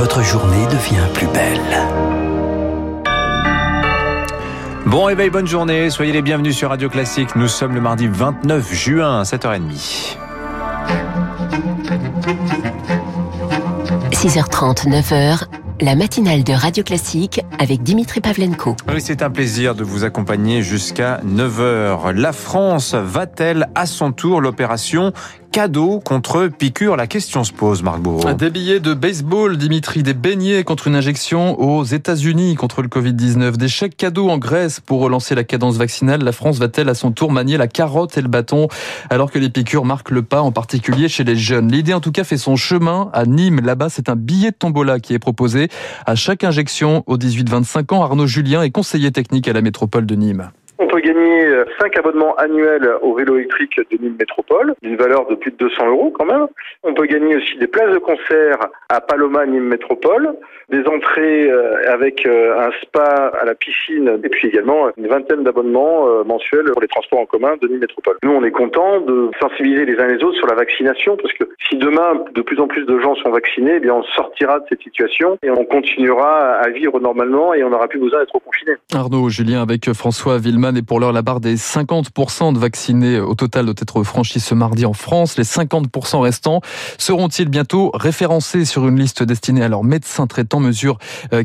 votre journée devient plus belle. Bon réveil, bonne journée, soyez les bienvenus sur Radio Classique. Nous sommes le mardi 29 juin à 7h30. 6h30, 9h, la matinale de Radio Classique avec Dimitri Pavlenko. Oui, c'est un plaisir de vous accompagner jusqu'à 9h. La France va-t-elle à son tour l'opération cadeau contre piqûre La question se pose, Marc Bourreau. Des billets de baseball, Dimitri, des beignets contre une injection aux États-Unis contre le Covid-19, des chèques cadeaux en Grèce pour relancer la cadence vaccinale. La France va-t-elle à son tour manier la carotte et le bâton alors que les piqûres marquent le pas, en particulier chez les jeunes? L'idée, en tout cas, fait son chemin à Nîmes. Là-bas, c'est un billet de tombola qui est proposé à chaque injection aux 18-25 ans. Arnaud Julien est conseiller technique à la métropole de Nîmes. Gagner 5 abonnements annuels au vélo électrique de Nîmes Métropole, d'une valeur de plus de 200 euros quand même. On peut gagner aussi des places de concert à Paloma Nîmes Métropole, des entrées avec un spa à la piscine et puis également une vingtaine d'abonnements mensuels pour les transports en commun de Nîmes Métropole. Nous, on est content de sensibiliser les uns les autres sur la vaccination parce que si demain de plus en plus de gens sont vaccinés, eh bien on sortira de cette situation et on continuera à vivre normalement et on n'aura plus besoin d'être confiné. Arnaud Julien avec François Villeman et pour l'heure la barre des 50% de vaccinés au total doit être franchie ce mardi en France. Les 50% restants seront-ils bientôt référencés sur une liste destinée à leurs médecins traitants, mesure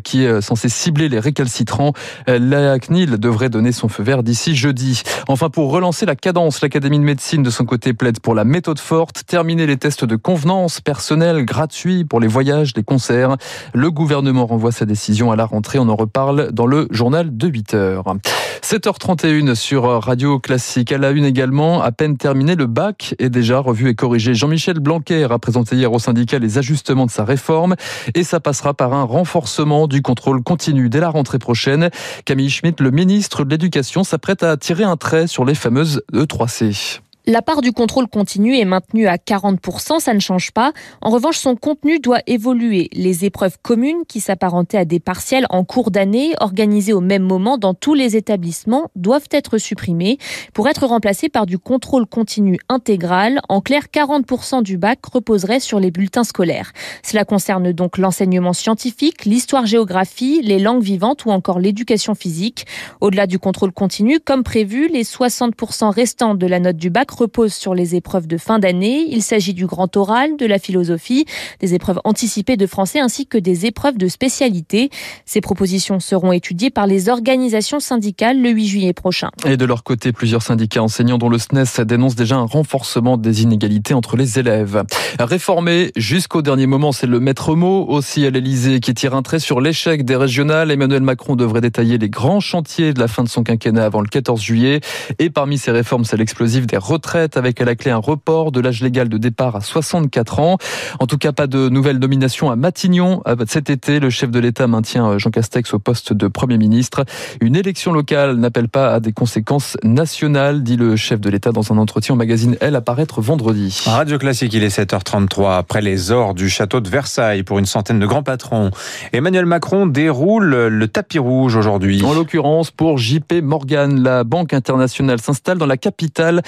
qui est censée cibler les récalcitrants? La CNIL devrait donner son feu vert d'ici jeudi. Enfin, pour relancer la cadence, l'Académie de médecine de son côté plaide pour la méthode forte, terminer les tests de convenance personnels gratuits pour les voyages, les concerts. Le gouvernement renvoie sa décision à la rentrée. On en reparle dans le journal de 8 heures. 7h31 sur Radio Classique. À la une également, à peine terminé, le bac est déjà revu et corrigé. Jean-Michel Blanquer a présenté hier au syndicat les ajustements de sa réforme et ça passera par un renforcement du contrôle continu dès la rentrée prochaine. Camille Schmitt, le ministre de l'Éducation, s'apprête à tirer un trait sur les fameuses E3C. La part du contrôle continu est maintenue à 40%, ça ne change pas. En revanche, son contenu doit évoluer. Les épreuves communes, qui s'apparentaient à des partiels en cours d'année, organisés au même moment dans tous les établissements, doivent être supprimées pour être remplacées par du contrôle continu intégral. En clair, 40% du bac reposerait sur les bulletins scolaires. Cela concerne donc l'enseignement scientifique, l'histoire-géographie, les langues vivantes ou encore l'éducation physique. Au-delà du contrôle continu, comme prévu, les 60% restants de la note du bac repose sur les épreuves de fin d'année. Il s'agit du grand oral, de la philosophie, des épreuves anticipées de français ainsi que des épreuves de spécialité. Ces propositions seront étudiées par les organisations syndicales le 8 juillet prochain. Et de leur côté, plusieurs syndicats enseignants dont le SNES dénoncent déjà un renforcement des inégalités entre les élèves. Réformé jusqu'au dernier moment, c'est le maître mot aussi à l'Elysée qui tire un trait sur l'échec des régionales. Emmanuel Macron devrait détailler les grands chantiers de la fin de son quinquennat avant le 14 juillet. Et parmi ces réformes, c'est l'explosive des retraites avec à la clé un report de l'âge légal de départ à 64 ans. En tout cas, pas de nouvelle nomination à Matignon. Cet été, le chef de l'État maintient Jean Castex au poste de Premier ministre. Une élection locale n'appelle pas à des conséquences nationales, dit le chef de l'État dans un entretien au magazine Elle à paraître vendredi. Radio Classique, il est 7h33 après les ors du château de Versailles pour une centaine de grands patrons. Emmanuel Macron déroule le tapis rouge aujourd'hui. En l'occurrence, pour JP Morgan, la Banque internationale s'installe dans la capitale.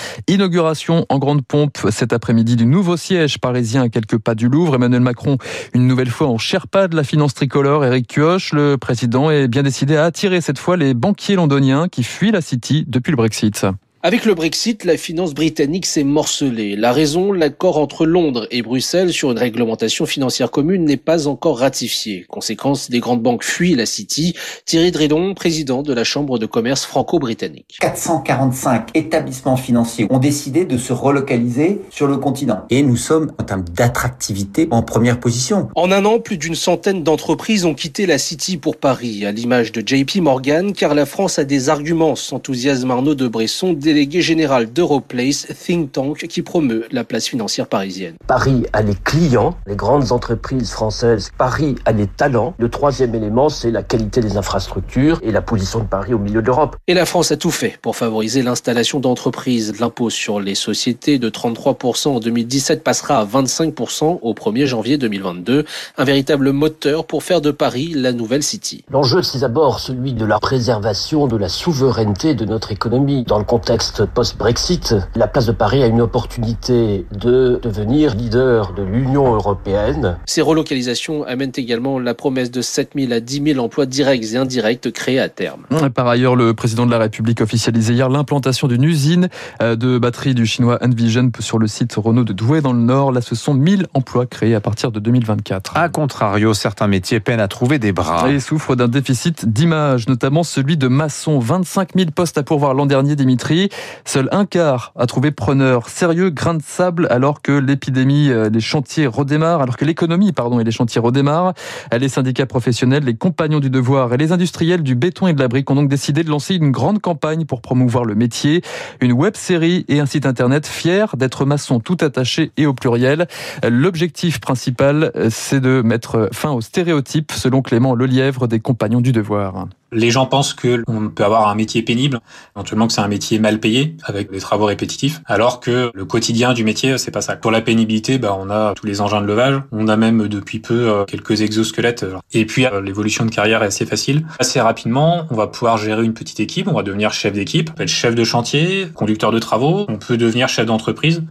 Inauguration en grande pompe cet après-midi du nouveau siège parisien à quelques pas du Louvre. Emmanuel Macron, une nouvelle fois en Sherpa de la finance tricolore. Eric Kioch, le président, est bien décidé à attirer cette fois les banquiers londoniens qui fuient la City depuis le Brexit. Avec le Brexit, la finance britannique s'est morcelée. La raison, l'accord entre Londres et Bruxelles sur une réglementation financière commune n'est pas encore ratifié. Conséquence, des grandes banques fuient la City. Thierry Dredon, président de la Chambre de commerce franco-britannique. 445 établissements financiers ont décidé de se relocaliser sur le continent. Et nous sommes, en termes d'attractivité, en première position. En un an, plus d'une centaine d'entreprises ont quitté la City pour Paris, à l'image de JP Morgan, car la France a des arguments, s'enthousiasme Arnaud de Bresson, délégué général d'Europlace, think tank qui promeut la place financière parisienne. Paris a les clients, les grandes entreprises françaises. Paris a les talents. Le troisième élément, c'est la qualité des infrastructures et la position de Paris au milieu de l'Europe. Et la France a tout fait pour favoriser l'installation d'entreprises. L'impôt sur les sociétés de 33% en 2017 passera à 25% au 1er janvier 2022. Un véritable moteur pour faire de Paris la nouvelle City. L'enjeu, c'est d'abord celui de la préservation de la souveraineté de notre économie dans le contexte contexte post-Brexit, la place de Paris a une opportunité de devenir leader de l'Union européenne. Ces relocalisations amènent également la promesse de 7 000 à 10 000 emplois directs et indirects créés à terme. Par ailleurs, le président de la République officialisait hier l'implantation d'une usine euh, de batteries du chinois Envision sur le site Renault de Douai dans le Nord. Là, ce sont 1000 emplois créés à partir de 2024. A contrario, certains métiers peinent à trouver des bras. Et souffrent d'un déficit d'image, notamment celui de maçon. 25 000 postes à pourvoir l'an dernier, Dimitri. Seul un quart a trouvé preneur. Sérieux grain de sable alors que l'épidémie, euh, les chantiers redémarrent, alors que l'économie, pardon, et les chantiers redémarrent. Les syndicats professionnels, les compagnons du devoir et les industriels du béton et de la brique ont donc décidé de lancer une grande campagne pour promouvoir le métier. Une web série et un site internet fiers d'être maçon tout attaché et au pluriel. L'objectif principal, c'est de mettre fin aux stéréotypes, selon Clément Lelièvre des compagnons du devoir. Les gens pensent que on peut avoir un métier pénible, éventuellement que c'est un métier mal payé avec des travaux répétitifs, alors que le quotidien du métier c'est pas ça. Pour la pénibilité, bah on a tous les engins de levage, on a même depuis peu euh, quelques exosquelettes. Et puis euh, l'évolution de carrière est assez facile. Assez rapidement, on va pouvoir gérer une petite équipe, on va devenir chef d'équipe, être chef de chantier, conducteur de travaux, on peut devenir chef d'entreprise.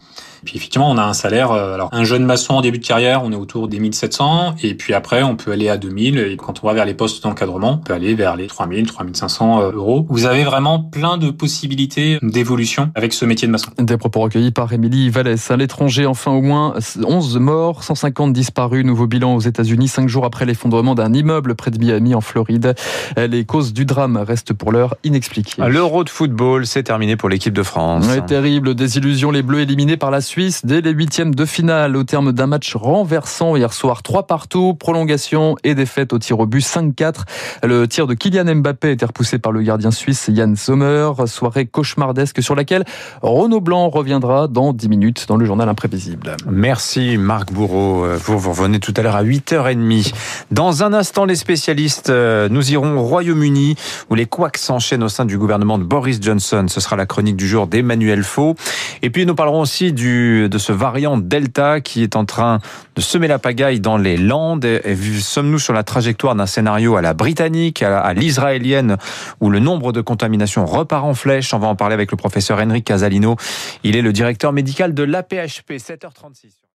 Puis effectivement, on a un salaire. Euh, alors, un jeune maçon en début de carrière, on est autour des 1700. Et puis après, on peut aller à 2000. Et quand on va vers les postes d'encadrement, on peut aller vers les 3000, 3500 euh, euros. Vous avez vraiment plein de possibilités d'évolution avec ce métier de maçon. Des propos recueillis par Émilie Vallès. À l'étranger, enfin, au moins 11 morts, 150 disparus. Nouveau bilan aux États-Unis, cinq jours après l'effondrement d'un immeuble près de Miami, en Floride. Les causes du drame restent pour l'heure inexpliquées. L'Euro de football, c'est terminé pour l'équipe de France. Ouais, terrible désillusion. Les Bleus éliminés par la Suisse dès les huitièmes de finale au terme d'un match renversant hier soir. Trois partout, prolongation et défaite au tir au but 5-4. Le tir de Kylian Mbappé été repoussé par le gardien suisse Yann Sommer. Soirée cauchemardesque sur laquelle Renaud Blanc reviendra dans 10 minutes dans le journal imprévisible. Merci Marc Bourreau. Vous, vous revenez tout à l'heure à 8h30. Dans un instant, les spécialistes, euh, nous irons au Royaume-Uni où les couacs s'enchaînent au sein du gouvernement de Boris Johnson. Ce sera la chronique du jour d'Emmanuel Faux. Et puis nous parlerons aussi de ce variant Delta qui est en train de semer la pagaille dans les Landes. Et sommes-nous sur la trajectoire d'un scénario à la britannique, à l'israélienne, où le nombre de contaminations repart en flèche? On va en parler avec le professeur Henrik Casalino. Il est le directeur médical de l'APHP. 7h36.